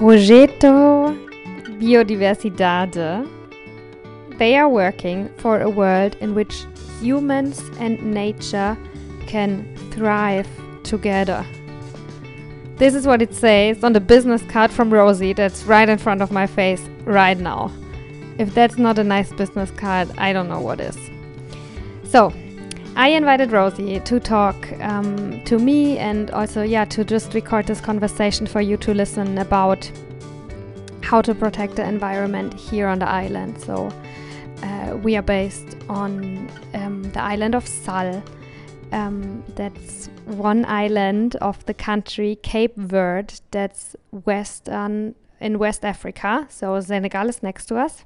Projeto Biodiversidade. They are working for a world in which humans and nature can thrive together. This is what it says on the business card from Rosie that's right in front of my face right now. If that's not a nice business card, I don't know what is. So, I invited Rosie to talk um, to me and also, yeah, to just record this conversation for you to listen about how to protect the environment here on the island. So, uh, we are based on um, the island of Sal. Um, that's one island of the country Cape Verde. That's western in West Africa. So Senegal is next to us.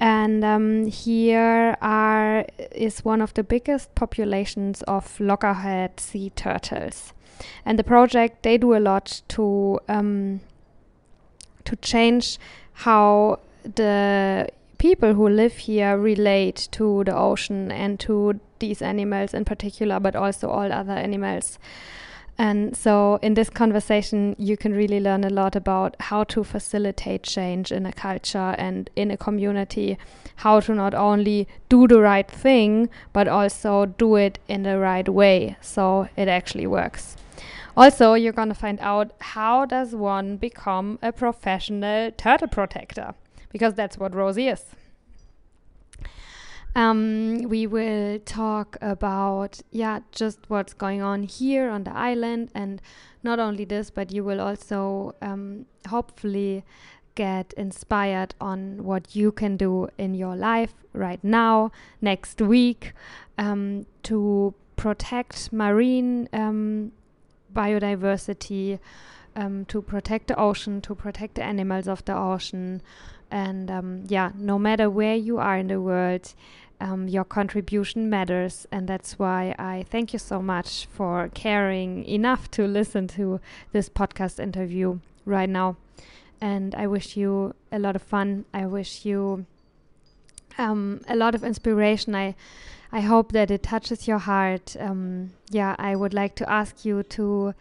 And um, here are is one of the biggest populations of loggerhead sea turtles. And the project they do a lot to um, to change how the people who live here relate to the ocean and to these animals in particular, but also all other animals. And so, in this conversation, you can really learn a lot about how to facilitate change in a culture and in a community, how to not only do the right thing, but also do it in the right way so it actually works. Also, you're going to find out how does one become a professional turtle protector because that's what Rosie is. Um, we will talk about yeah just what's going on here on the island, and not only this, but you will also um, hopefully get inspired on what you can do in your life right now, next week, um, to protect marine um, biodiversity, um, to protect the ocean, to protect the animals of the ocean. And um, yeah, no matter where you are in the world, um, your contribution matters. And that's why I thank you so much for caring enough to listen to this podcast interview right now. And I wish you a lot of fun. I wish you um, a lot of inspiration. I I hope that it touches your heart. Um, yeah, I would like to ask you to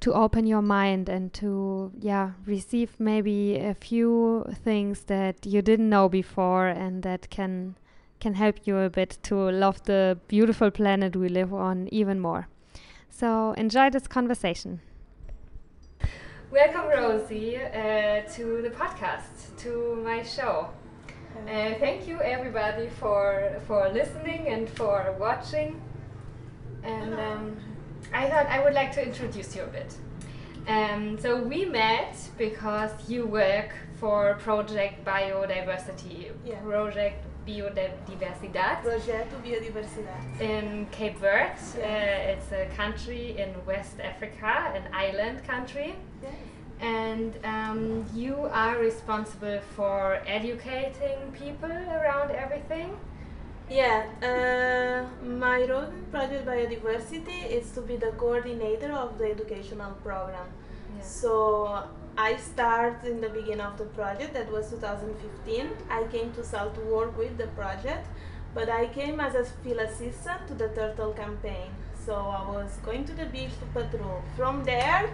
to open your mind and to yeah receive maybe a few things that you didn't know before and that can can help you a bit to love the beautiful planet we live on even more. So enjoy this conversation. Welcome, Rosie, uh, to the podcast, to my show. Uh, thank you, everybody, for for listening and for watching. And um, I thought I would like to introduce you a bit. Um, so we met because you work for Project Biodiversity, Yeah. Project Biodiversidad Projeto Biodiversidade. in Cape Verde. Yeah. Uh, it's a country in West Africa, an island country. Yes. And um, you are responsible for educating people around everything. Yeah, uh, my role in Project Biodiversity is to be the coordinator of the educational program. So I started in the beginning of the project, that was 2015. I came to Sal to work with the project, but I came as a field assistant to the turtle campaign. So I was going to the beach to patrol. From there,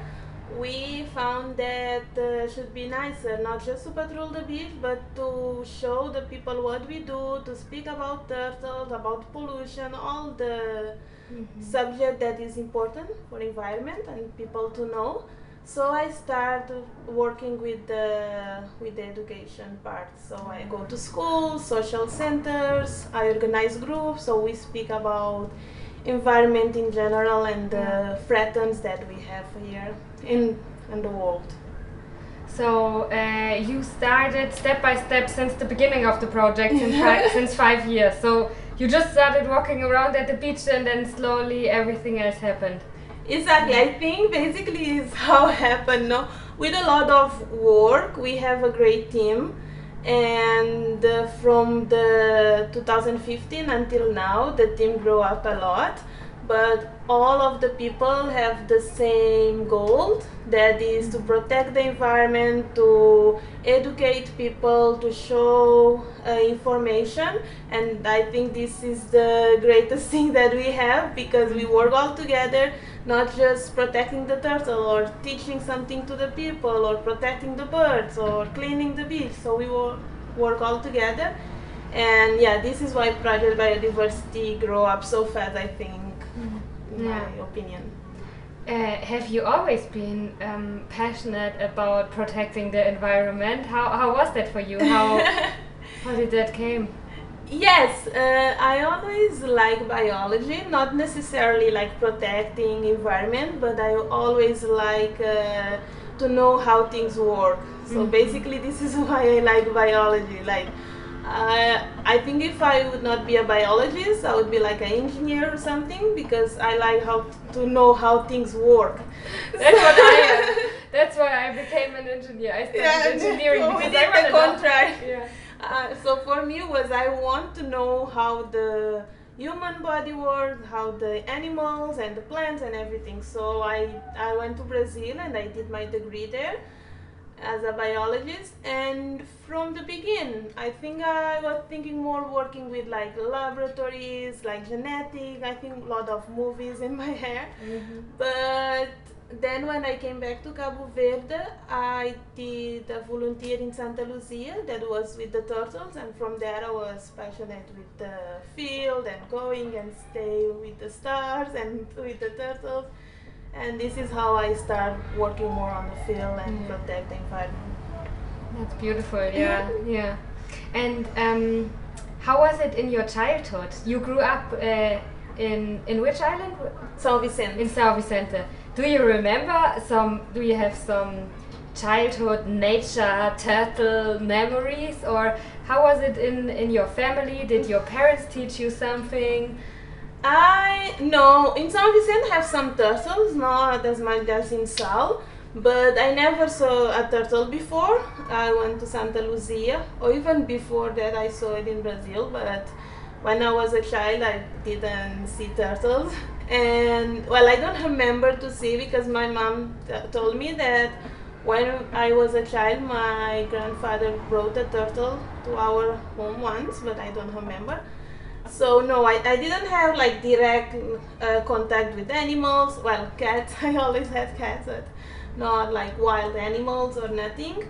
we found that uh, should be nicer not just to patrol the beach but to show the people what we do to speak about turtles about pollution all the subject that is important for environment and people to know. So i start working with the with the education part. So i go to schools social centers i organize groups so we speak about environment in general and the threats that we have here in in the world So uh, you started step by step since the beginning of the project, since, fi- since five years. So you just started walking around at the beach, and then slowly everything else happened. Exactly. I think basically is how it happened. No, with a lot of work, we have a great team, and uh, from the 2015 until now, the team grew up a lot. But all of the people have the same goal. That is to protect the environment, to educate people, to show uh, information. And I think this is the greatest thing that we have because we work all together not just protecting the turtle or teaching something to the people or protecting the birds or cleaning the beach. So we work all together. And yeah, this is why project biodiversity grow up so fast, I think, in yeah. my opinion. Uh, have you always been um, passionate about protecting the environment? How, how was that for you? How, how did that came? Yes, uh, I always like biology, not necessarily like protecting environment, but I always like uh, to know how things work. So mm-hmm. basically, this is why I like biology. Like, uh, I think if I would not be a biologist, I would be like an engineer or something because I like how to know how things work. That's what I am. That's why I became an engineer. I studied yeah, engineering so because I contract. Yeah. Uh, so for me was I want to know how the human body works, how the animals and the plants and everything. So I, I went to Brazil and I did my degree there as a biologist and from the beginning I think I was thinking more working with like laboratories like genetic I think a lot of movies in my hair mm-hmm. but then when I came back to Cabo Verde, I did a volunteer in Santa Luzia that was with the turtles, and from there I was passionate with the field and going and stay with the stars and with the turtles. And this is how I start working more on the field and mm. protect the environment. That's beautiful, yeah, yeah. And um, how was it in your childhood? You grew up uh, in in which island? São Vicente. In São Vicente do you remember some? Do you have some childhood nature turtle memories, or how was it in in your family? Did your parents teach you something? I no in São Vicente have some turtles, not as much as in Sal, but I never saw a turtle before. I went to Santa Luzia, or even before that I saw it in Brazil, but when I was a child I didn't see turtles. and well i don't remember to see because my mom told me that when i was a child my grandfather brought a turtle to our home once but i don't remember so no i, I didn't have like direct uh, contact with animals. Well cats. I always had cats but not like wild animals or nothing.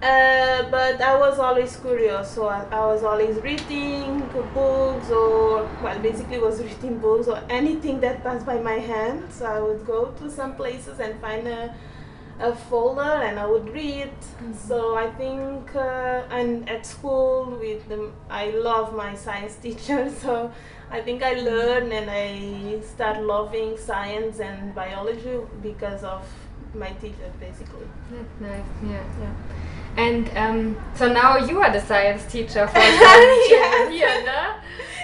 Uh, but I was always curious, so I, I, was always reading books, or well, basically was reading books or anything that passed by my hand So I would go to some places and find a, a folder, and I would read. Mm-hmm. So I think, uh, and at school with them, I love my science teacher. So I think I learned and I start loving science and biology because of my teacher, basically. That's nice. Yeah. Yeah. And um, so now you are the science teacher for yeah. here, no?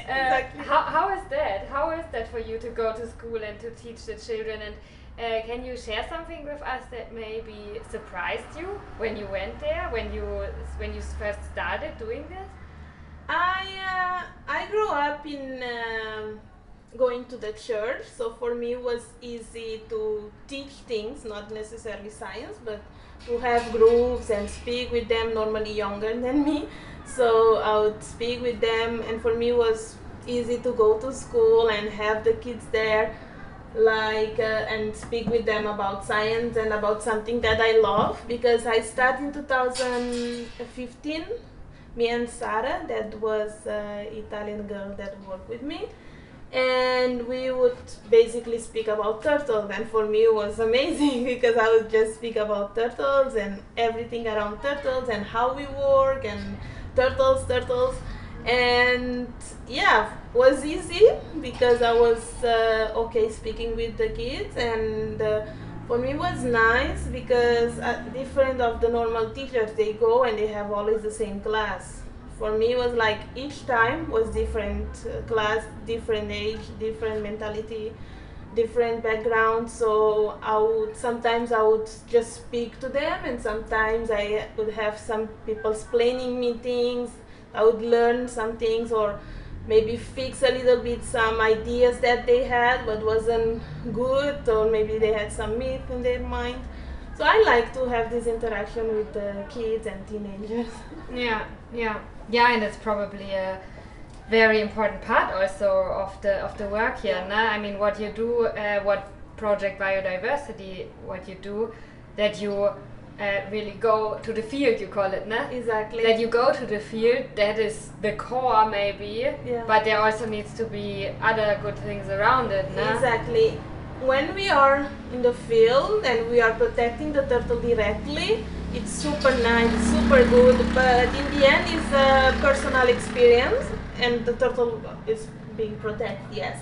Uh, exactly. how, how is that? How is that for you to go to school and to teach the children? And uh, can you share something with us that maybe surprised you when you went there, when you when you first started doing this? I uh, I grew up in um, going to the church, so for me it was easy to teach things, not necessarily science, but to have groups and speak with them normally younger than me so i would speak with them and for me it was easy to go to school and have the kids there like uh, and speak with them about science and about something that i love because i started in 2015 me and Sara, that was an Italian girl that worked with me, and we would basically speak about turtles and for me it was amazing because i would just speak about turtles and everything around turtles and how we work and turtles turtles and yeah was easy because i was uh, okay speaking with the kids. And uh, for me was nice because uh, different of the normal teachers they go and they have always the same class. For me was like each time was different uh, class different age different mentality different background. So i would sometimes i would just speak to them and sometimes i would have some people explaining me things i would learn some things or maybe fix a little bit some ideas that they had but wasn't good or maybe they had some myth in their mind so i like to have this interaction with the kids and teenagers yeah yeah yeah, and it's probably a very important part also of the of the work here. Yeah. I mean, what you do, uh, what project biodiversity, what you do, that you uh, really go to the field, you call it, no? Exactly. That you go to the field, that is the core maybe, Yeah. but there also needs to be other good things around it, no? Exactly. When we are in the field and we are protecting the turtle directly, it's super nice, super good, but in the end it's a personal experience and the turtle is being protected, yes.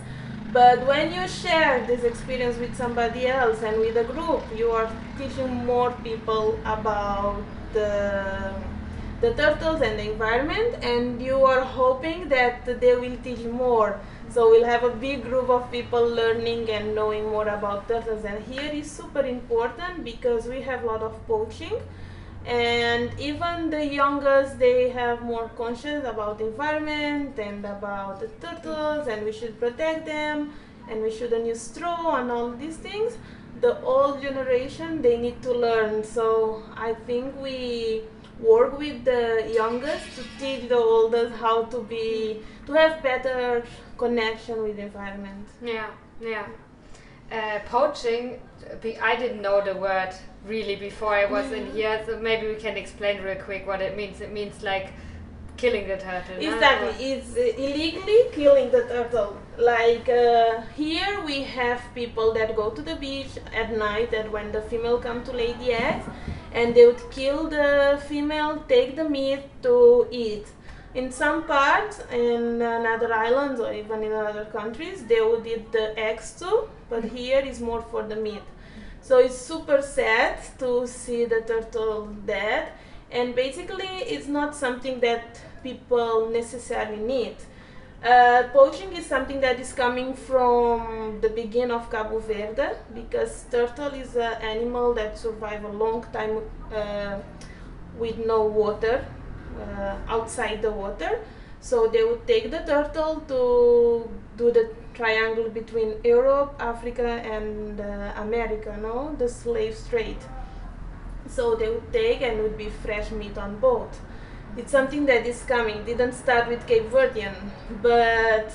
But when you share this experience with somebody else and with a group, you are teaching more people about the the turtles and the environment and you are hoping that they will teach more. So we'll have a big group of people learning and knowing more about turtles. And here is super important because we have a lot of poaching and even the youngest they have more conscious about the environment and about the turtles and we should protect them and we shouldn't use straw and all these things. The old generation they need to learn. So i think we work with the youngest to teach the oldest how to be to have better connection with the environment. Yeah, yeah. Uh, poaching, I didn't know the word really before I was in here, so maybe we can explain real quick what it means. It means like killing the turtle. no? Exactly, it's uh, illegally killing the turtle. Like uh, here, we have people that go to the beach at night, and when the female come to lay the eggs, and they would kill the female, take the meat to eat. In some parts, in another islands or even in other countries, they would eat the eggs too, but here is more for the meat. So it's super sad to see the turtle dead, and basically, it's not something that people necessarily need. Uh, poaching is something that is coming from the beginning of Cabo Verde because turtle is an animal that survive a long time uh, with no water uh, outside the water. So they would take the turtle to do the triangle between Europe, Africa, and uh, America, no, the slave trade. So they would take and would be fresh meat on board. It's something that is coming. Didn't start with Cape Verdean, but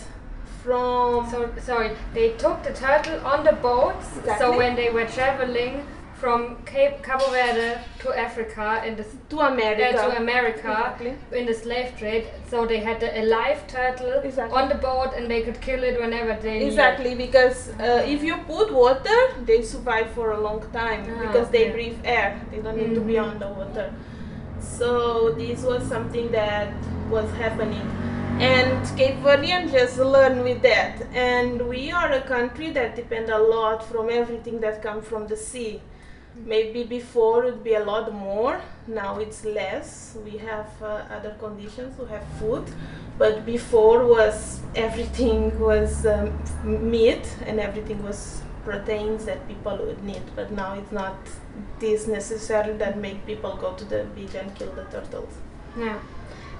from So sorry, they took the turtle on the boats. So when they were traveling from Cape Cabo Verde to Africa in the to America. uh, to America Exactly. in the slave trade, so they had a, live turtle Exactly. on the boat and they could kill it whenever they needed. Exactly, because uh, if you put water, they survive for a long time Ah, because they breathe air. They don't need to be on the water. So this was something that was happening. And Cape Verdean just learned with that. And we are a country that depend a lot from everything that comes from the sea. Maybe before it would be a lot more. Now it's less. We have uh, other conditions. We have food, but before was everything was um, meat and everything was proteins that people would need. But now it's not this necessary that make people go to the beach and kill the turtles. Yeah.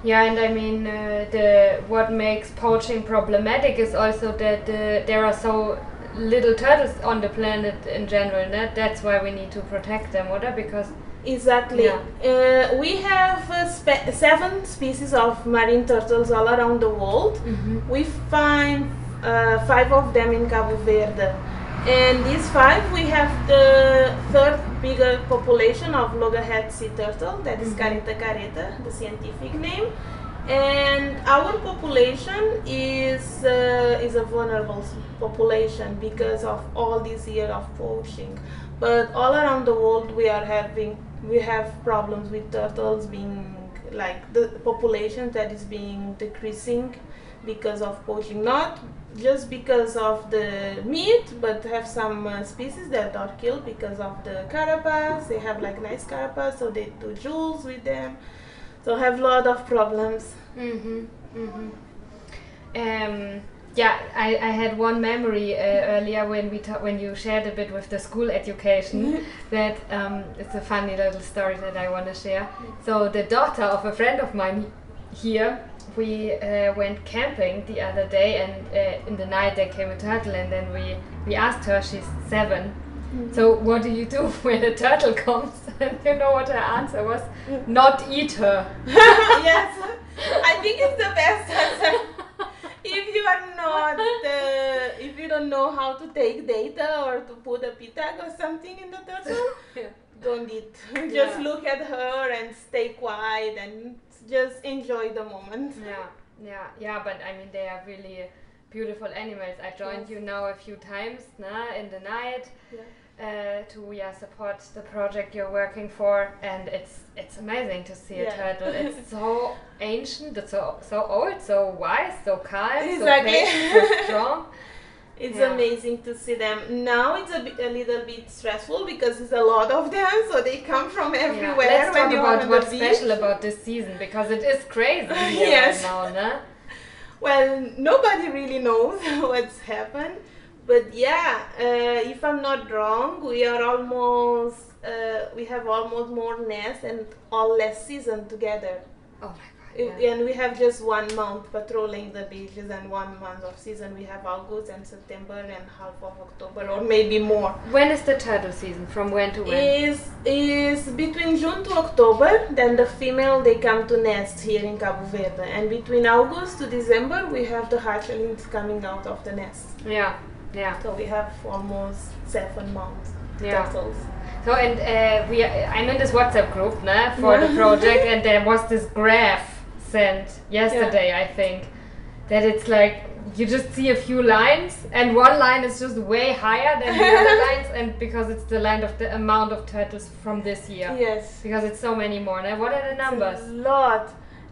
Yeah, and I mean, uh, the what makes poaching problematic is also that uh, there are so little turtles on the planet in general. That that's why we need to protect them, or because Exactly. Yeah. Uh, we have uh, spe- seven species of marine turtles all around the world. We find uh, five of them in Cabo Verde. And these five, we have the third bigger population of loggerhead sea turtle, that is Mhm. Caretta caretta, the scientific name. And our population is uh, is a vulnerable population because of all this year of poaching. But all around the world, we are having we have problems with turtles being like the population that is being decreasing because of poaching. Not just because of the meat, but have some uh, species that are killed because of the carapace. They have like nice carapace, so they do jewels with them. So I have a lot of problems. Mm-hmm. Mm-hmm. Um, yeah, I, I had one memory uh, earlier when we ta- when you shared a bit with the school education that um, it's a funny little story that I want to share. So the daughter of a friend of mine here, we uh, went camping the other day, and uh, in the night there came a turtle, and then we we asked her, she's 7 So what do you do when a turtle comes? And you know what her answer was? Not eat her. yes, I think it's the best answer. If you are not, uh, if you don't know how to take data or to put a PIT tag or something in the turtle, yeah. don't need. just Yeah. look at her and stay quiet and just enjoy the moment. Yeah, yeah, yeah, but I mean, they are really beautiful animals. I joined Yes. you now a few times nah, in the night Yeah. uh, to yeah, support the project you're working for, and it's it's amazing to see a turtle. It's so ancient, it's so, so old, so wise, so calm, Exactly. so patient, so strong. It's Yeah. amazing to see them. Now it's a, bit, a little bit stressful because it's a lot of them, so they come from Yeah, everywhere Let's when talk about what's special about this season because it is crazy Yes. right now? Well, nobody really knows what's happened, but yeah, uh, if I'm not wrong, we are almost uh, we have almost more nests and all last season together. Oh my Yeah. And we have just one month patrolling the beaches and one month of season. We have August and September and half of October or maybe more. When is the turtle season? From when to when? Is is between June to October. Then the female they come to nest here in Cabo Verde, and between August to December we have the hatchlings coming out of the nest. yeah, yeah. So we have almost seven months Yeah. turtles. So and uh, we, I'm in this WhatsApp group, né, for the project, and there was this graph sent yesterday, I think, that it's like you just see a few lines, and one line is just way higher than the other lines, and because it's the line of the amount of turtles from this year, Yes. because it's so many more. Né? What are the numbers? A lot.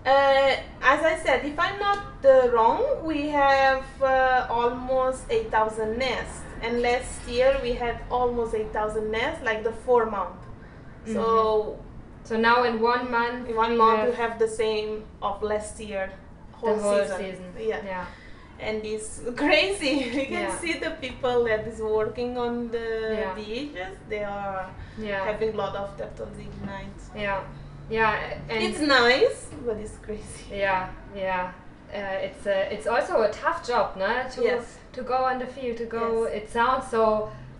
Uh, as I said, if I'm not uh, wrong, we have uh, almost 8,000 nests. And last year we had almost 8,000 nests, like the four month. So So now in one month, in one month have we have the same of last year, whole, the whole season. season. Yeah. yeah. and it's crazy. You can Yeah. see the people that is working on the Yeah. beaches. They are Yeah. having a lot of turtles each night. Yeah, yeah, and it's nice, but it's crazy. yeah, yeah. Uh, it's a, it's also a tough job, no? To Yes. to go on the field, to go. Yes. It sounds so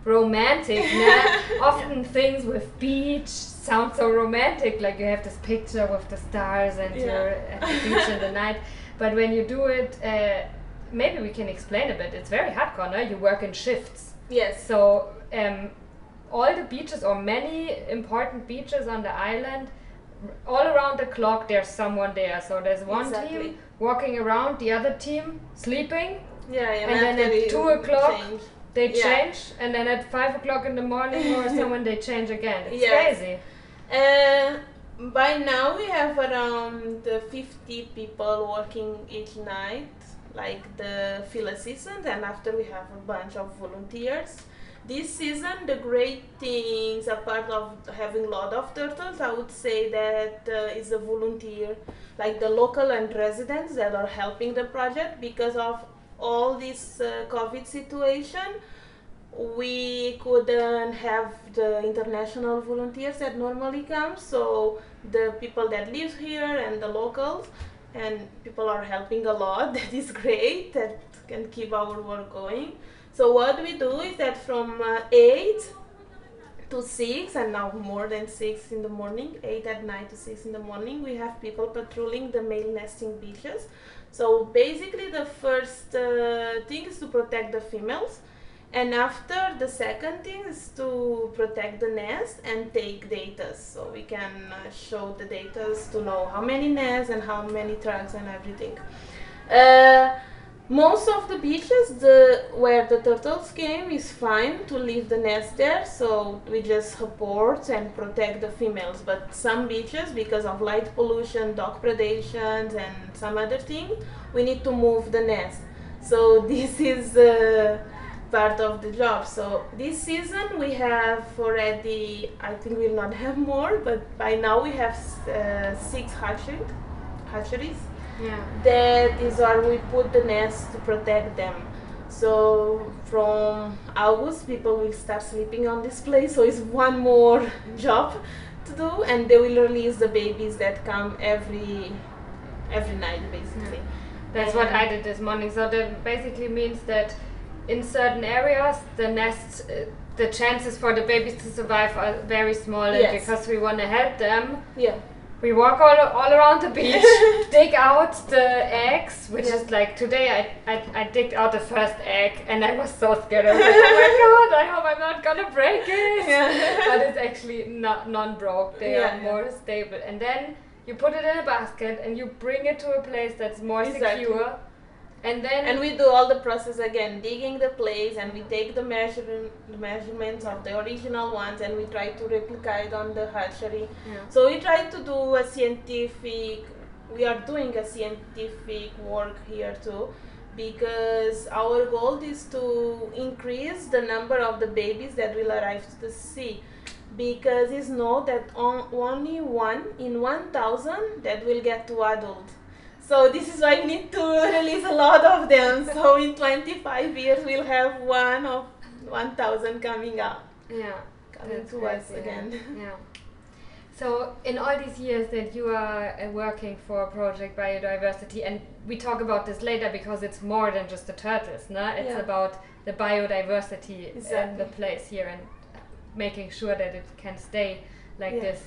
romantic, no? Often things with beach sound so romantic, like you have this picture with the stars and Yeah. you're at the beach in the night. But when you do it, uh, maybe we can explain a bit. It's very hardcore, no? You work in shifts. Yes. So um, all the beaches or many important beaches on the island, all around the clock there's someone there. So there's one Exactly. team walking around, the other team sleeping. Yeah, yeah. And then at two o'clock, change. They Yeah. change, and then at five o'clock in the morning or someone they change again. It's crazy. Uh, by now we have around uh, 50 people working each night, like the field assistants, and after we have a bunch of volunteers. This season, the great things, apart of having a lot of turtles, I would say that uh, is a volunteer, like the local and residents that are helping the project because of all this uh, COVID situation we couldn't have the international volunteers that normally come. So the people that live here and the locals and people are helping a lot. That is great. That can keep our work going. So what we do is that from uh, 8 to 6 and now more than 6 in the morning 8 at night to 6 in the morning we have people patrolling the male nesting beaches. So basically the first uh, thing is to protect the females and after the second thing is to protect the nest and take data. So we can uh, show the data to know how many nests and how many tracks and everything. Uh, most of the beaches the where the turtles came is fine to leave the nest there. So we just support and protect the females. But some beaches because of light pollution dog predations and some other things we need to move the nest. So this is uh, part of the job so this season we have already i think we'll not have more but by now we have uh, six hatchery, hatcheries Yeah. that is where we put the nest to protect them. So from August, people will start sleeping on this place. So it's one more job to do, and they will release the babies that come every every night, basically. That's what I did this morning. So that basically means that in certain areas, the nest, uh, the chances for the babies to survive are very small, and Yes. because we want to help them, Yeah, we walk all, all around the beach, dig out the eggs, which Yeah. is like today I, I, I digged out the first egg and I was so scared. I was like, oh my god, I hope I'm not gonna break it. Yeah. but it's actually not non-broke. They Yeah, are more stable. And then you put it in a basket and you bring it to a place that's more Exactly. secure. And then and we do all the process again, digging the place, and we take the measurement, the measurements of the original ones, and we try to replicate on the hatchery. Yeah. So we try to do a scientific. We are doing a scientific work here too, because our goal is to increase the number of the babies that will arrive to the sea. Because it's known that on, only one in 1,000 that will get to adult. So this is why we need to release a lot of them. So in 25 years we'll have one of 1,000 coming out, yeah. coming That's to great, us yeah. again. Yeah. So, in all these years that you are uh, working for Project Biodiversity, and we talk about this later because it's more than just the turtles, no? It's Yeah. about the biodiversity in the place here and making sure that it can stay like Yeah. this.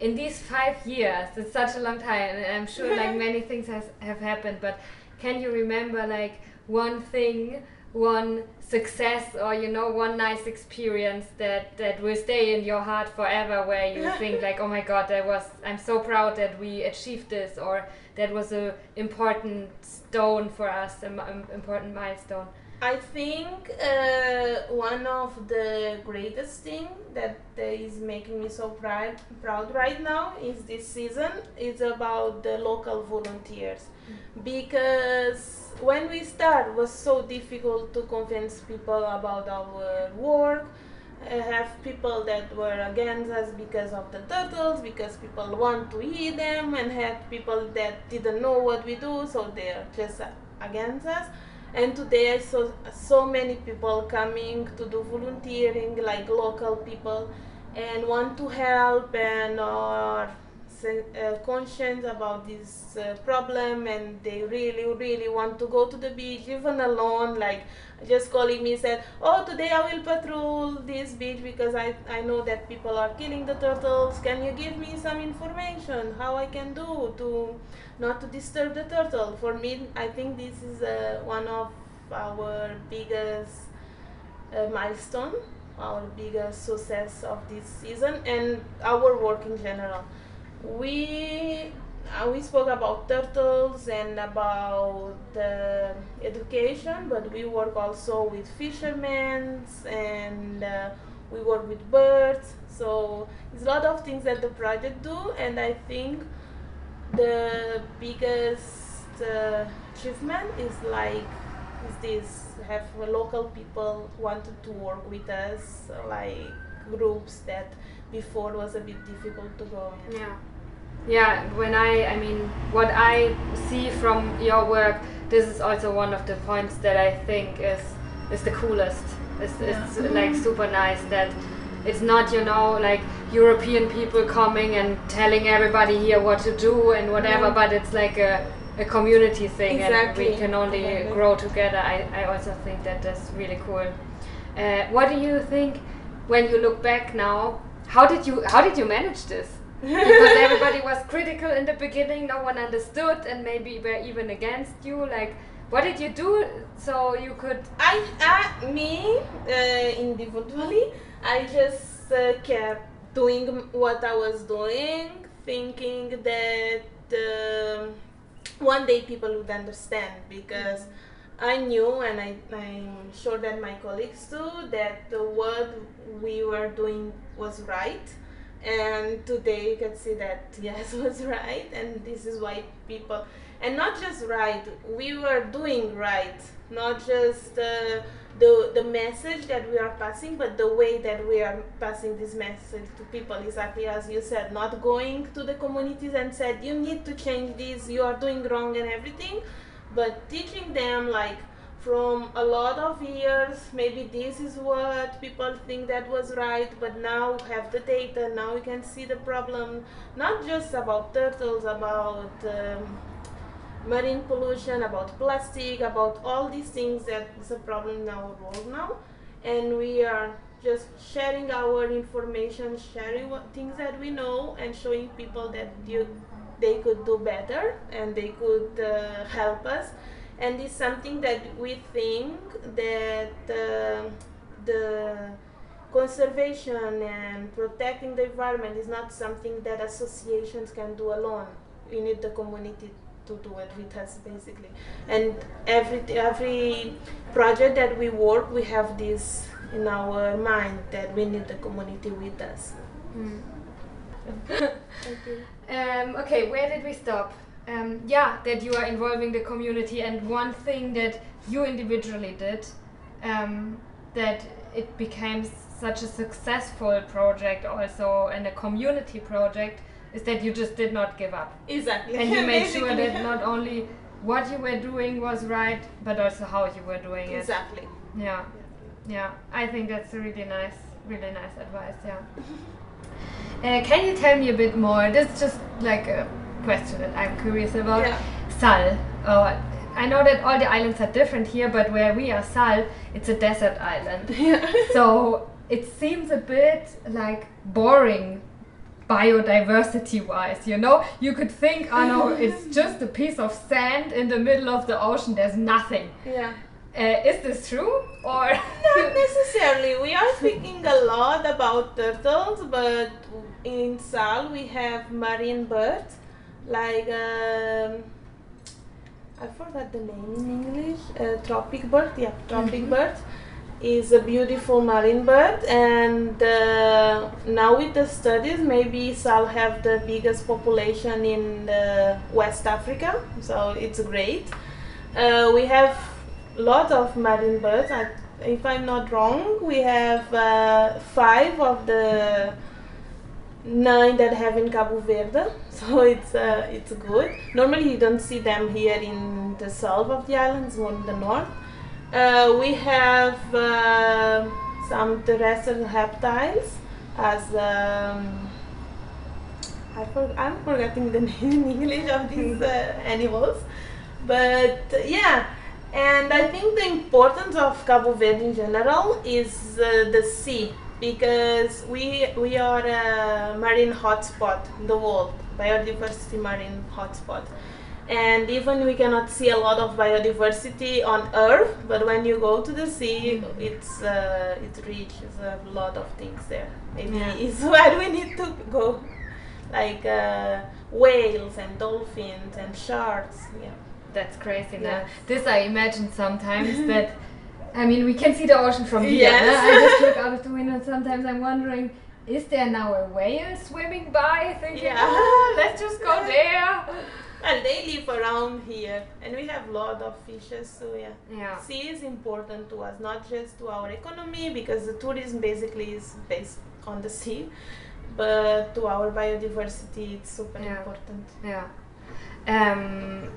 In these five years, it's such a long time, and I'm sure like many things has, have happened. But can you remember like one thing, one success, or you know, one nice experience that that will stay in your heart forever, where you think like, oh my God, that was I'm so proud that we achieved this, or that was a important stone for us, an important milestone. I think uh, one of the greatest thing that uh, making me so proud proud right now is this season is about the local volunteers. Because when we start was so difficult to convince people about our work I have people that were against us because of the turtles because people want to eat them and have people that didn't know what we do so they're just against us and today I saw so many people coming to do volunteering, like local people, and want to help and are uh, conscious about this uh, problem, and they really, really want to go to the beach, even alone. Like just calling me said, "Oh, today I will patrol this beach because I I know that people are killing the turtles. Can you give me some information how I can do to?" not to disturb the turtle. For me, I think this is uh, one of our biggest uh, milestone, our biggest success of this season, and our work in general. We uh, we spoke about turtles and about the education, but we work also with fishermen and uh, we work with birds. So it's a lot of things that the project do, and I think the biggest uh, achievement is like is this have local people wanted to work with us like groups that before was a bit difficult to go in Yeah. Yeah, when I, I mean, what I see from your work, this is also one of the points that I think is is the coolest. It's, it's like super nice that it's not, you know, like European people coming and telling everybody here what to do and whatever, Yeah. but it's like a, a community thing and we can only Exactly. grow together. I, I also think that that's really cool. Uh, what do you think when you look back now? How did you how did you manage this? Because everybody was critical in the beginning, no one understood, and maybe were even against you. Like, what did you do so you could? I, I me uh, individually, I just uh, kept doing what I was doing, thinking that um one day people would understand because I knew, and I, I'm sure that my colleagues too, that the what we were doing was right. And today you can see that yes was right, and this is why people, and not just right, we were doing right, not just uh, the the message that we are passing, but the way that we are passing this message to people. Exactly as you said, not going to the communities and said you need to change this, you are doing wrong and everything, but teaching them like from a lot of years maybe this is what people think that was right but now we have the data now we can see the problem not just about turtles about um, marine pollution about plastic about all these things that is a problem in our world now and we are just sharing our information, sharing what, things that we know, and showing people that you, they could do better and they could uh, help us. And it's something that we think that uh, the conservation and protecting the environment is not something that associations can do alone. We need the community to do it with us, basically. And every every project that we work, we have this in our mind that we need the community with us. Mm. um, okay, where did we stop? Um, yeah, that you are involving the community, and one thing that you individually did, um, that it became such a successful project also and a community project is that you just did not give up. Exactly. And you made sure that not only what you were doing was right, but also how you were doing it. Exactly. Yeah. Yeah, I think that's a really nice, really nice advice. Yeah. uh, can you tell me a bit more? This is just like a question that I'm curious about. Yeah. Sal. Oh, I know that all the islands are different here, but where we are, Sal, it's a desert island. Yeah. so it seems a bit like boring biodiversity wise you know you could think oh no it's just a piece of sand in the middle of the ocean there's nothing yeah uh, is this true or not necessarily? We are speaking a lot about turtles, but in Sal we have marine birds like um, I forgot the name in English. Uh, tropic bird, yeah, tropic mm-hmm. bird is a beautiful marine bird, and uh, now with the studies, maybe Sal have the biggest population in West Africa, so it's great. Uh, we have lot of marine birds. I, if I'm not wrong, we have uh, five of the nine that have in Cabo Verde, so it's uh, it's good. Normally, you don't see them here in the south of the islands, more in the north. Uh, we have uh, some terrestrial reptiles as um, I for, I'm forgetting the name in English of these uh, animals, but yeah and I think the importance of Cabo Verde in general is uh, the sea because we we are a marine hotspot in the world, biodiversity marine hotspot. And even we cannot see a lot of biodiversity on Earth, but when you go to the sea, mm-hmm. it's uh, it's rich. There's a lot of things there. Maybe yeah. it's where we need to go, like uh, whales and dolphins and sharks. Yeah that's crazy. Now this I imagine sometimes that. I mean, we can see the ocean from here. Yes. I just look out of the window. and Sometimes I'm wondering, is there now a whale swimming by? Thinking, yeah. oh, let's just go there. Well, they live around here, and we have a lot of fishes. So yeah. yeah, sea is important to us, not just to our economy, because the tourism basically is based on the sea, but to our biodiversity, it's super yeah. important. Yeah. Um,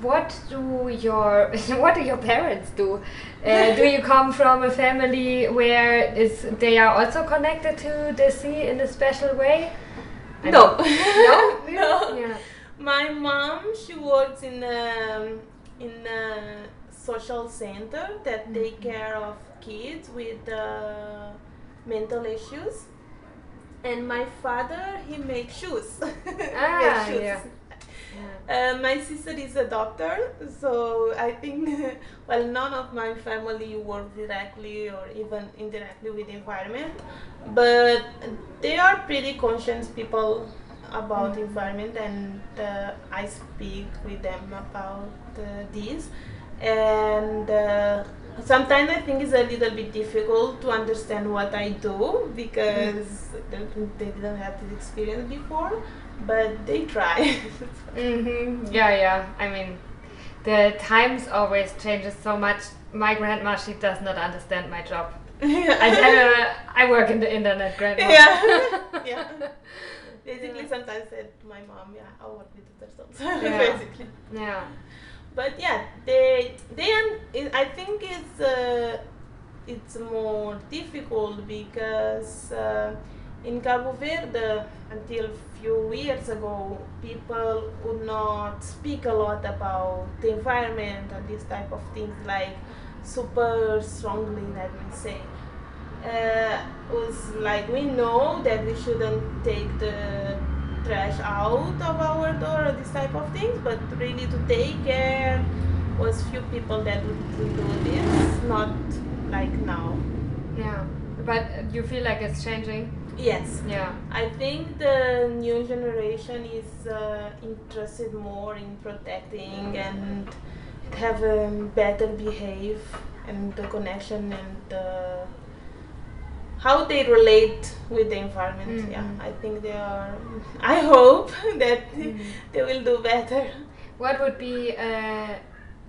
what do your what do your parents do? Uh, do you come from a family where is they are also connected to the sea in a special way? no, no, no. Yeah. My mom she works in a, um, in a social center that mm -hmm. take care of kids with uh, mental issues, and my father he makes shoes. ah, shoes. yeah. Uh, my sister is a doctor, so I think, well, none of my family work directly or even indirectly with environment, but they are pretty conscious people about environment, and uh, I speak with them about uh, this, and uh, sometimes I think it's a little bit difficult to understand what I do because mm. they didn't have this experience before but they try. mm-hmm. Yeah, yeah. I mean, the times always changes so much. My grandma, she does not understand my job. Yeah. I, I work in the internet, grandma. Yeah. yeah. Basically, sometimes I said to my mom, yeah, I work with the. Yeah. Basically. Yeah. But yeah, they they I think it's uh, it's more difficult because uh, in Cabo Verde until few years ago, people would not speak a lot about the environment and this type of things like super strongly, let me say. uh, was like we know that we shouldn't take the trash out of our door or this type of things, but really to take care was few people that would do this, not like now. Yeah, but you feel like it's changing. Yes. Yeah. I think the new generation is uh, interested more in protecting and have a better behave and the connection and uh, how they relate with the environment. Mhm. Yeah, I think they are. I hope that Mhm. they will do better. What would be uh,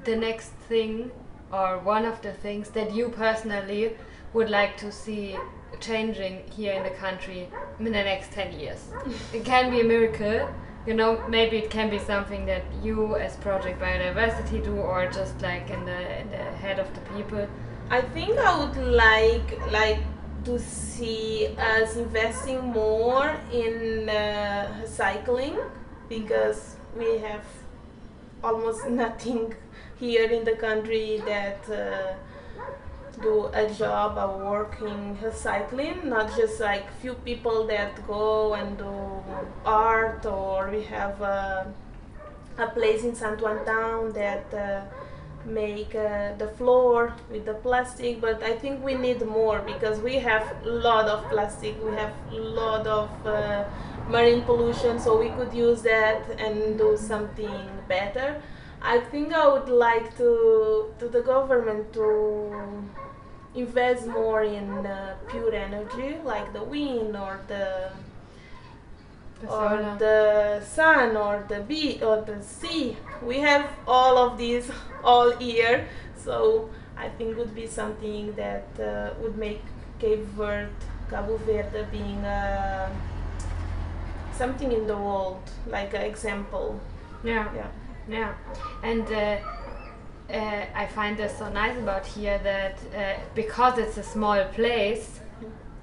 the next thing or one of the things that you personally would like to see changing here in the country in the next 10 years? it can be a miracle. You know, maybe it can be something that you as Project Biodiversity do or just like in the, in the head of the people. I think I would like like to see us investing more in uh, cycling because we have almost nothing here in the country that uh, do a job of working cycling not just like few people that go and do art or we have uh, a place in Santo Antão that uh, make uh, the floor with the plastic but i think we need more because we have a lot of plastic we have a lot of uh, marine pollution so we could use that and do something better i think i would like to to the government to invest more in uh, pure energy like the wind or the The or solar. the sun or the bee or the sea. We have all of these all year, so I think would be something that uh, would make Cape Verde, Cabo Verde being uh, something in the world, like an example. Yeah. Yeah. Yeah, and uh, uh, I find this so nice about here that uh, because it's a small place,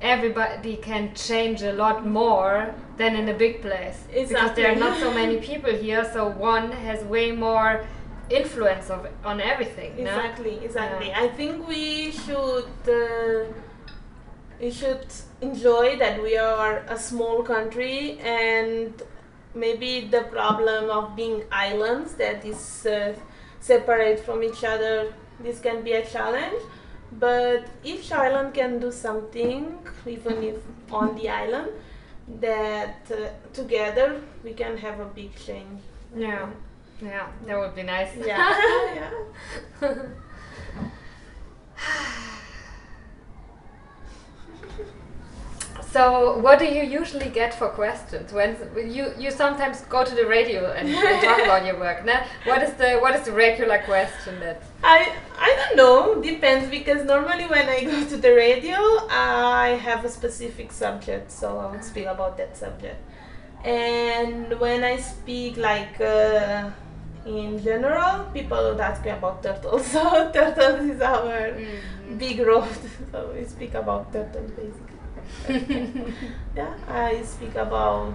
everybody can change a lot more than in a big place. Because there are not so many people here, so one has way more influence of on everything. no? Exactly, exactly. Yeah. I think we should uh, we should enjoy that we are a small country and maybe the problem of being islands that is uh, separate from each other this can be a challenge. But each island can do something even if on the island that uh, together we can have a big change. Yeah, yeah, that would be nice. yeah. Yeah So, what do you usually get for questions when you you sometimes go to the radio and, and talk about your work? No? What is the what is the regular question that? I I don't know. Depends because normally when I go to the radio, I have a specific subject, so I would speak about that subject. And when I speak like uh, in general, people would ask me about turtles. So turtles is our big road. So we speak about turtles basically. yeah, I speak about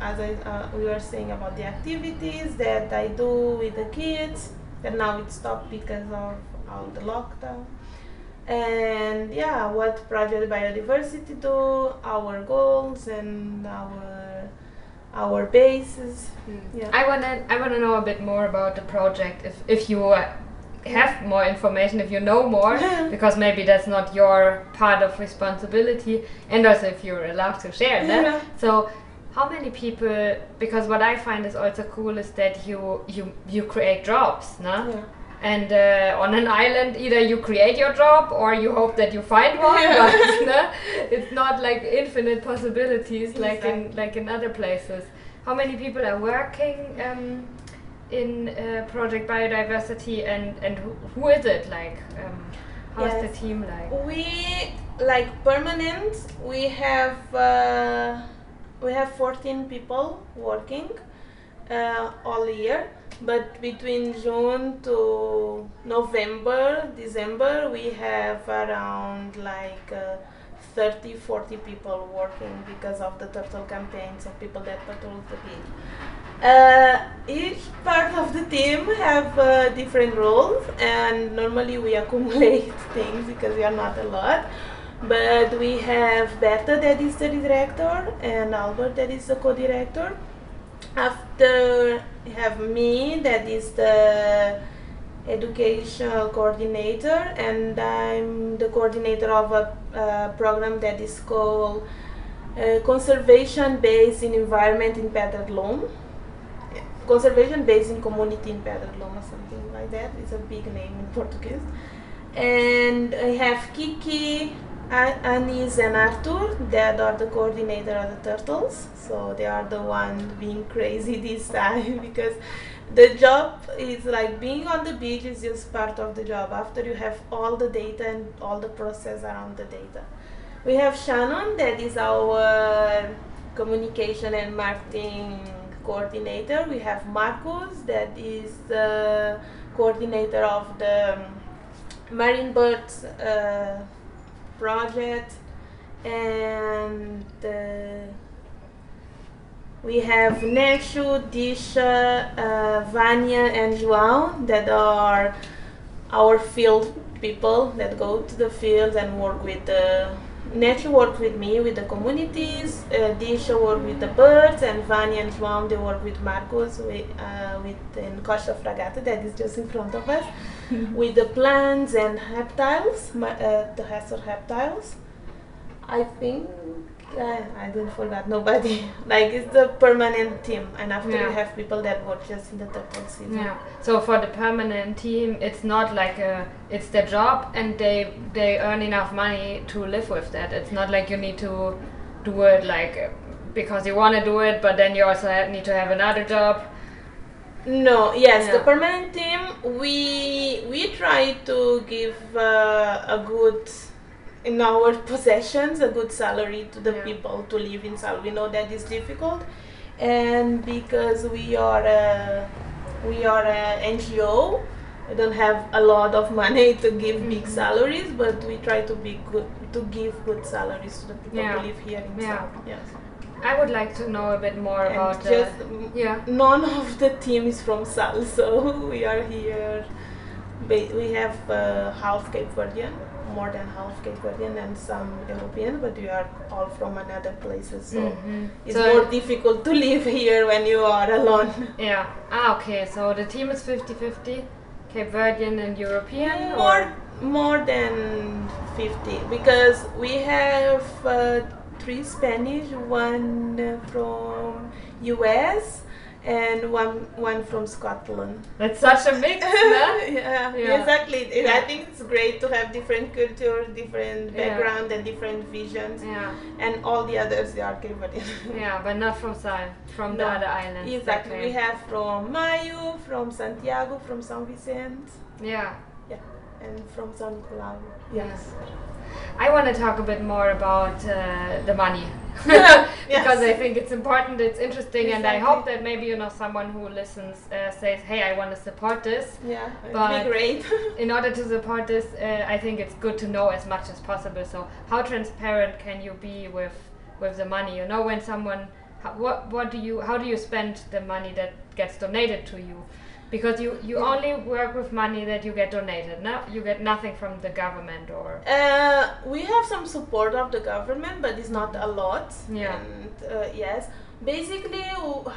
as I, uh, we were saying about the activities that I do with the kids. That now it stopped because of all the lockdown. And yeah, what Project Biodiversity do, our goals and our our bases. Yeah. I wanna I wanna know a bit more about the project. If if you have more information, if you know more, because maybe that's not your part of responsibility, and also if you're allowed to share that. Yeah. So. How many people? Because what I find is also cool is that you you you create jobs, no? Yeah. And uh, on an island, either you create your job or you hope that you find one. Yeah. But no, it's not like infinite possibilities like in like in other places. How many people are working um, in uh, Project Biodiversity, and and who, who is it like? Um, how's Yes. the team like? We like permanent. We have uh, we have 14 people working uh, all year, but between June to November, December, we have around like uh, 30, 40 people working because of the turtle campaigns of people that patrol the beach. Uh, each part of the team have uh, different roles, and normally we accumulate things because we are not a lot. But we have Berta that is the director and Albert that is the co-director. After have me that is the educational coordinator and I'm the coordinator of a, program that is called uh, Conservation Based in Environment in Pedra Conservation Based in Community in Pedra or something like that. It's a big name in Portuguese. And I have Kiki, Anis and Arthur, they are the coordinator of the turtles. So they are the one being crazy this time because the job is like being on the beach is just part of the job after you have all the data and all the process around the data. We have Shannon that is our communication and marketing coordinator. We have Marcus that is the coordinator of the Marine Birds uh, project and uh, we have Neshu, Disha, uh, Vanya, and João that are our field people that go to the field and work with the Neshu work with me with the communities, uh, Disha work with the birds, and Vanya and João they work with Marcos with, uh, with in Costa Fragata that is just in front of us with the plants and reptiles, uh, the rest of reptiles. I think I, I don't forget nobody. like it's the permanent team, and after yeah. you have people that work just in the turtle season. Yeah. So for the permanent team, it's not like a it's their job, and they they earn enough money to live with that. It's not like you need to do it like because you want to do it, but then you also need to have another job. No, yes, yeah. the permanent team we we try to give uh, a good in our possessions a good salary to the yeah. people to live in Sal. We know that is difficult, and because we are a, we are a NGO, we don't have a lot of money to give mm-hmm. big salaries, but we try to be good to give good salaries to the people yeah. who live here in yeah. Sal. Yes. I would like to know a bit more and about just yeah. None of the team is from Sal, so we are here. We have uh, half Cape Verdean more than half Cape Verdean and some European, but we are all from another places, so mm-hmm. it's so more difficult to live here when you are alone. Yeah. Ah, okay. So the team is 50-50, Cape Verdean and European. More, or? more than 50 because we have uh, three Spanish, one from US and one one from Scotland. That's such a mix, yeah, yeah, exactly. Yeah. I think it's great to have different culture, different background, yeah. and different visions. Yeah. And all the others they are Cape Verdean. yeah, but not from Sal, from no. the other islands. Exactly. We have from Maio, from Santiago, from San Vicente. Yeah. Yeah, and from San Nicolau. Yes. I want to talk a bit more about uh, the money because yes. I think it's important, it's interesting, exactly. and I hope that maybe you know someone who listens uh, says, "Hey, I want to support this." Yeah, but great. in order to support this, uh, I think it's good to know as much as possible. So, how transparent can you be with with the money? You know, when someone, how, what what do you, how do you spend the money that gets donated to you? Because you you only work with money that you get donated no? You get nothing from the government or uh, we have some support of the government but it's not a lot. Yeah. And uh, yes. Basically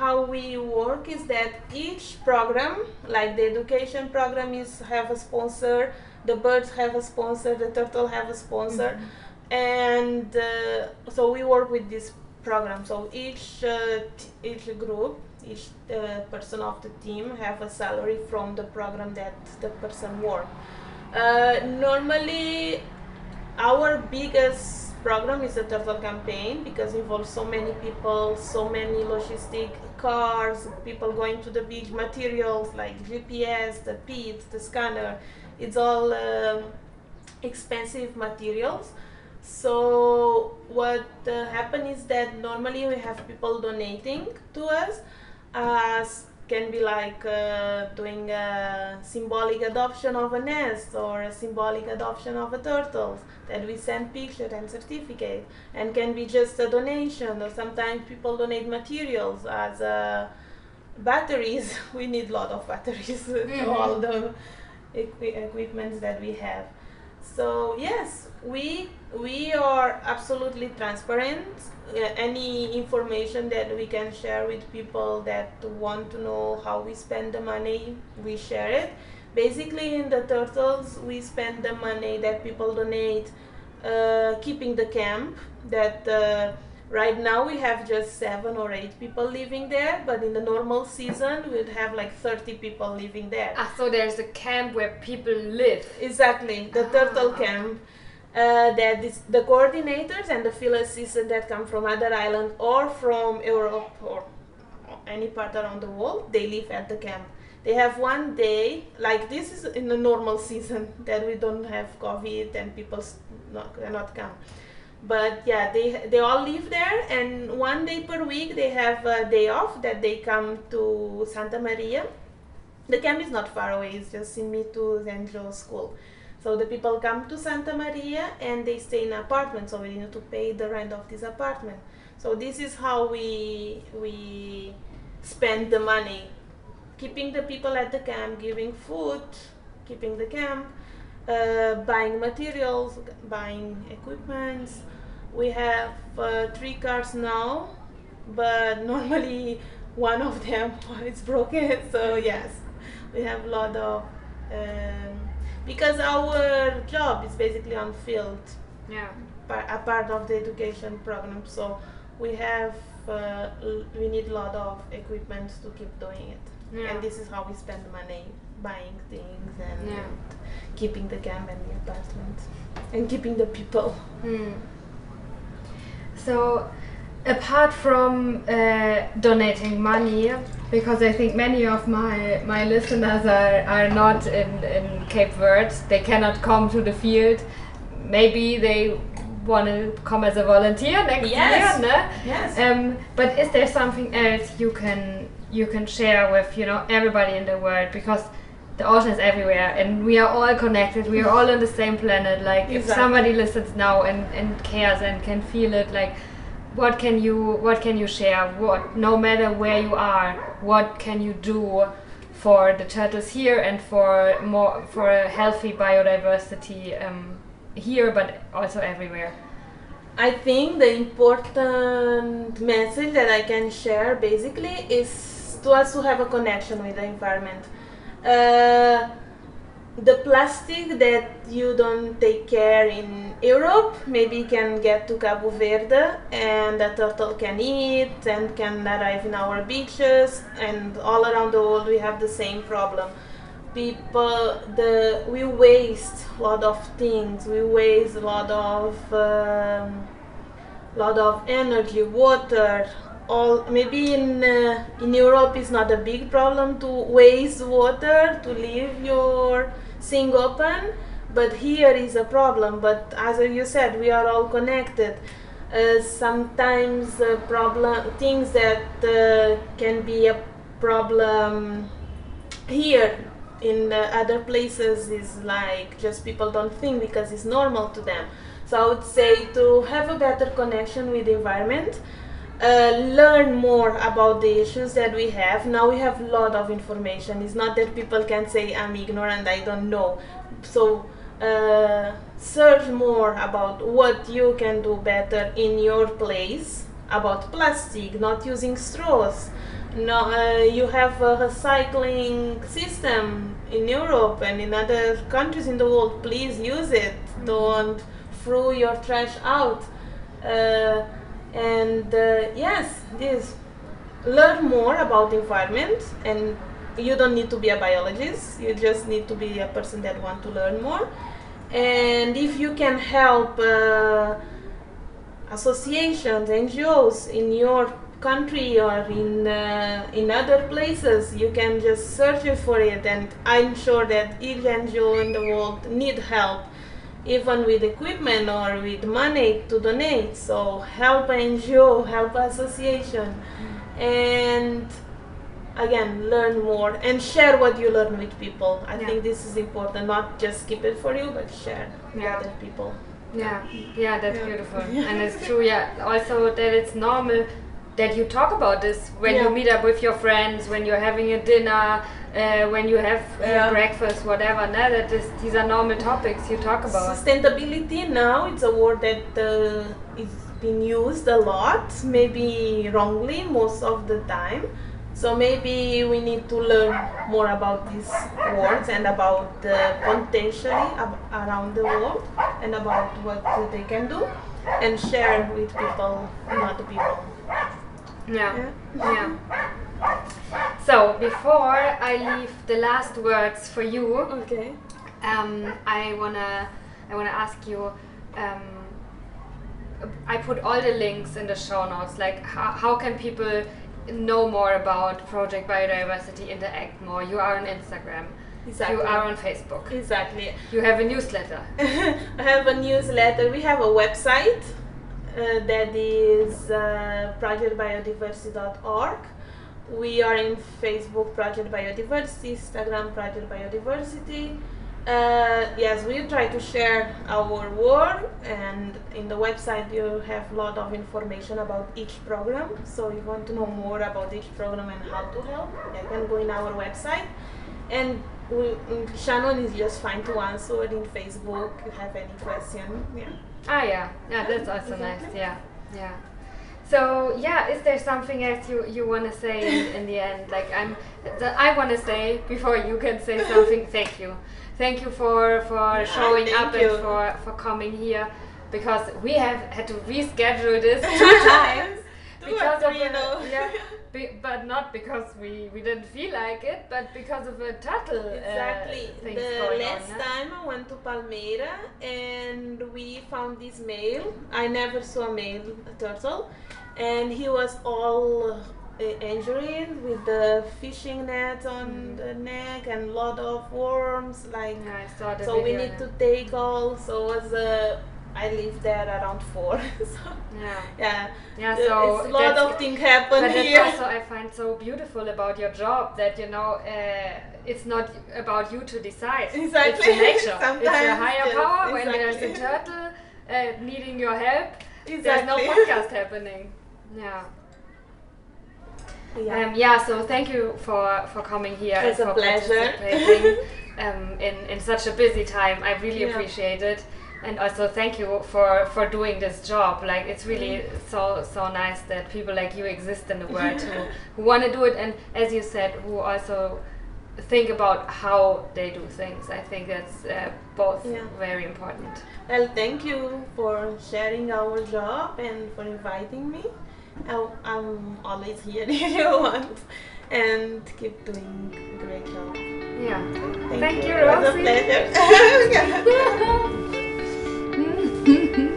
how we work is that each program like the education program is have a sponsor the birds have a sponsor the turtle have a sponsor. Mm-hmm. and uh, so we work with this program. So each uh, t- each group each uh, person of the team have a salary from the program that the person work. Uh, normally, our biggest program is the turtle campaign because it involves so many people, so many logistic cars, people going to the beach, materials like GPS, the PIT, the scanner. It's all um, expensive materials. So what uh, happen is that normally we have people donating to us as can be like uh, doing a symbolic adoption of a nest or a symbolic adoption of a turtle that we send picture and certificate and can be just a donation or sometimes people donate materials as uh, batteries we need a lot of batteries mm-hmm. to all the equi- equipments that we have So yes, we we are absolutely transparent. Any information that we can share with people that want to know how we spend the money, we share it. Basically, in the turtles, we spend the money that people donate, uh, keeping the camp. That uh, right now we have just seven or eight people living there, but in the normal season we'd have like thirty people living there. Ah, so there's a camp where people live. Exactly, the turtle camp. Uh, that is the coordinators and the field assistants that come from other islands or from Europe or any part around the world, they live at the camp. They have one day, like this is in the normal season that we don't have COVID and people not, cannot come. But yeah, they they all live there, and one day per week they have a day off that they come to Santa Maria. The camp is not far away; it's just in me to Zenjo school. So the people come to Santa Maria and they stay in apartments, so we need to pay the rent of this apartment. So this is how we we spend the money, keeping the people at the camp, giving food, keeping the camp, uh, buying materials, buying equipments. We have uh, three cars now, but normally one of them is broken. So yes, we have a lot of um, because our job is basically on field, Yeah. a part of the education program. So we have uh, we need a lot of equipment to keep doing it, Yeah. and this is how we spend money buying things and Yeah. keeping the camp and the apartment and keeping the people. Hmm. So, apart from uh, donating money, because I think many of my my listeners are, are not in, in Cape Verde, they cannot come to the field. Maybe they want to come as a volunteer next Yes. year, ne? Yes. Um, but is there something else you can you can share with you know everybody in the world because the ocean is everywhere and we are all connected. We are all on the same planet. Like if somebody listens now and, and cares and can feel it, like what can you what can you share? What no matter where you are, what can you do for the turtles here and for more for a healthy biodiversity um, here, but also everywhere. I think the important message that I can share basically is to also have a connection with the environment. Uh, the plastic that you don't take care in Europe maybe can get to Cabo Verde and the turtle can eat and can arrive in our beaches and all around the world we have the same problem. People the we waste a lot of things. We waste a lot of um, lot of energy water all maybe in uh, in Europe it's not a big problem to waste water to leave your sink open but here is a problem. But as you said we are all connected. Uh, sometimes uh, problem things that uh, can be a problem here in uh, other places is like just people don't think because it's normal to them. So i would say to have a better connection with the environment uh, learn more about the issues that we have now we have a lot of information it's not that people can say i'm ignorant i don't know so uh, search more about what you can do better in your place about plastic not using straws no, uh, you have a recycling system in Europe and in other countries in the world. Please use it. Don't throw your trash out. Uh, and uh, yes, this. Learn more about the environment and you don't need to be a biologist. You just need to be a person that want to learn more. And if you can help uh, associations ngos in your country or in uh, in other places you can just search for it. And i'm sure that each ngo in the world need help even with equipment or with money to donate so help ngo help association and again learn more and share what you learn with people i Yeah. think this is important not just keep it for you but share with other people Yeah, yeah, that's Yeah. beautiful, Yeah. and it's true. Yeah, also that it's normal that you talk about this when Yeah. you meet up with your friends, when you're having a dinner, uh, when you have uh, Yeah. breakfast, whatever. No, that is, these are normal topics you talk about. Sustainability now it's a word that uh, is being used a lot, maybe wrongly most of the time. So maybe we need to learn more about these words and about the potentially ab- around the world and about what they can do and share with people, not the people. Yeah. Yeah. Yeah. So before I leave the last words for you, Okay. um, I wanna I wanna ask you. Um, I put all the links in the show notes. Like, how, how can people know more about Project Biodiversity, interact more? You are on Instagram. Exactly. You are on Facebook. Exactly. You have a newsletter. I have a newsletter. We have a website that is uh, projectbiodiversity.org. We are in Facebook Project Biodiversity, Instagram Project Biodiversity. Uh, yes, we try to share our work, and in the website you have a lot of information about each program. So if you want to know more about each program and how to help, you can go in our website. And we, Shannon is just fine to answer in Facebook if you have any question. Yeah. Ah, yeah, yeah, that's also nice. Yeah, yeah. So yeah, is there something else you, you want to say in, in the end? Like I'm, the, I want to say before you can say something. Thank you, thank you for for showing up you. and for for coming here, because we have had to reschedule this two times because of no. yeah, be, but not because we we didn't feel like it, but because of a turtle Exactly. uh, the last on. time I went to Palmeira and we found this male. I never saw a male turtle, and he was all uh, injured with the fishing net on the neck and lot of worms. Like Yeah, I saw the so, we need to take all. So it was uh, I lived there around four. so Yeah. yeah, Yeah, so a lot of things happen but here. that's also I find so beautiful about your job that you know uh, it's not about you to decide. Exactly. It's nature. it's a higher yes, power when there's a turtle uh, needing your help. There's no Exactly. podcast happening. Yeah. yeah. Um, yeah. So thank you for for coming here It's and a for pleasure. participating um, in in such a busy time. I really Yeah. appreciate it. And also thank you for, for doing this job. Like it's really so so nice that people like you exist in the world who, who want to do it and as you said who also think about how they do things. I think that's uh, both Yeah. very important. Well, thank you for sharing our job and for inviting me. I- I'm always here if you want, and keep doing great job. Yeah. Thank, Thank you, It was a Rosie. pleasure. Hum, hum.